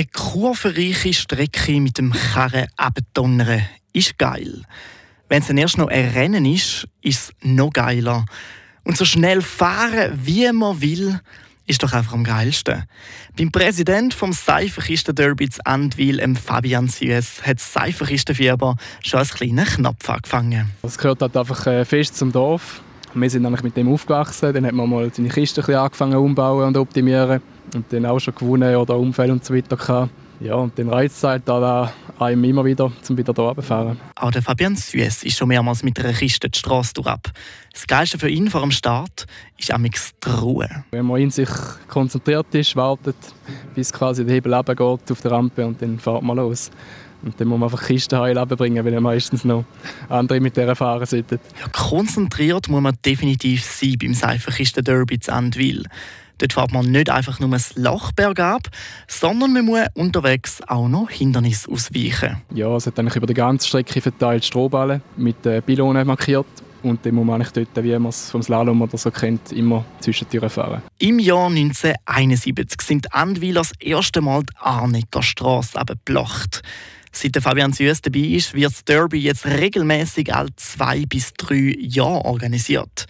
Eine kurvenreiche Strecke mit dem Karren abdonnern ist geil. Wenn es dann erst noch ein Rennen ist, ist es noch geiler. Und so schnell fahren, wie man will, ist doch einfach am geilsten. Beim Präsident vom Seifenkisten Derby zu Andwil, Fabian Suez, hat das Seifenkistenfieber schon als kleiner Knopf angefangen. Es gehört halt einfach äh, fest zum Dorf. Wir sind nämlich mit dem aufgewachsen. Dann hat man mal seine Kiste ein angefangen umbauen und optimieren. Und dann auch schon gewonnen oder Unfälle und so weiter gehabt. Ja, und den reizt halt da einem immer wieder, um wieder hier runterzufahren. Auch der Fabian Suez ist schon mehrmals mit einer Kiste die Straße durch. Das Geilste für ihn vor dem Start ist am die Ruhe. Wenn man in sich konzentriert ist, wartet, bis quasi der Hebel runtergeht auf der Rampe und dann fährt man los. Und dann muss man einfach Kisten heil bringen, weil meistens noch andere mit der fahren sollten. Ja, konzentriert muss man definitiv sein beim Seifenkisten Derby zu Andwil. Dort fährt man nicht einfach nur ein Loch bergab, sondern man muss unterwegs auch noch Hindernisse ausweichen. Ja, es hat eigentlich über die ganze Strecke verteilt Strohballen mit äh, Pylonen markiert. Und dann muss man eigentlich dort, wie man es vom Slalom oder so kennt, immer zwischen Türen fahren. Im Jahr 1971 sind Andwil das erste Mal die Arnicker Straße abgeblocht. Seit der Fabian Süß dabei ist, wird das Derby jetzt regelmäßig alle zwei bis drei Jahre organisiert.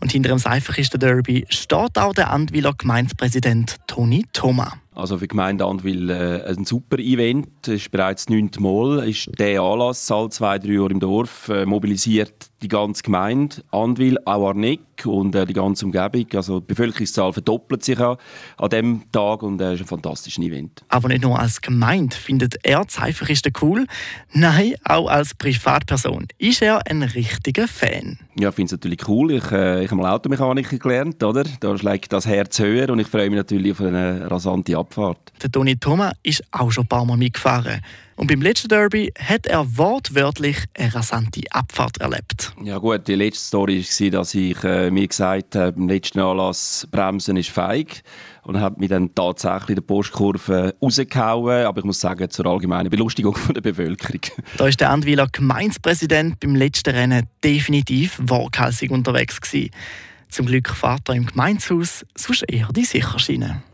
Und hinter dem Seifenkister Derby steht auch der Andwiler Gemeindepräsident Toni Thoma. Also für die Gemeinde Andwil äh, ein super Event. Es ist bereits das neunte Mal. Ist der Anlass alle zwei, drei Jahre im Dorf äh, mobilisiert die ganze Gemeinde, Andwil, auch Arneck und äh, die ganze Umgebung. Also die Bevölkerungszahl verdoppelt sich auch an diesem Tag und es äh, ist ein fantastisches Event. Aber nicht nur als Gemeinde findet er Zeifenristen cool, nein, auch als Privatperson ist er ein richtiger Fan. Ja, ich finde es natürlich cool. Ich, äh, ich habe mal Automechaniker gelernt, oder? Da schlägt das Herz höher und ich freue mich natürlich auf eine rasante Abfahrt. Der Toni Thoma ist auch schon ein paar Mal mitgefahren. Und beim letzten Derby hat er wortwörtlich eine rasante Abfahrt erlebt. Ja gut, die letzte Story war, dass ich äh, mir gesagt habe, beim letzten Anlass, Bremsen ist feig. Und habe mich dann tatsächlich in der Postkurve rausgehauen. Aber ich muss sagen, zur allgemeinen Belustigung der Bevölkerung. Da ist der Andwiler Gemeindepräsident beim letzten Rennen definitiv waghalsig unterwegs gewesen. Zum Glück fährt er im Gemeinshaus sonst eher die Sicherschiene.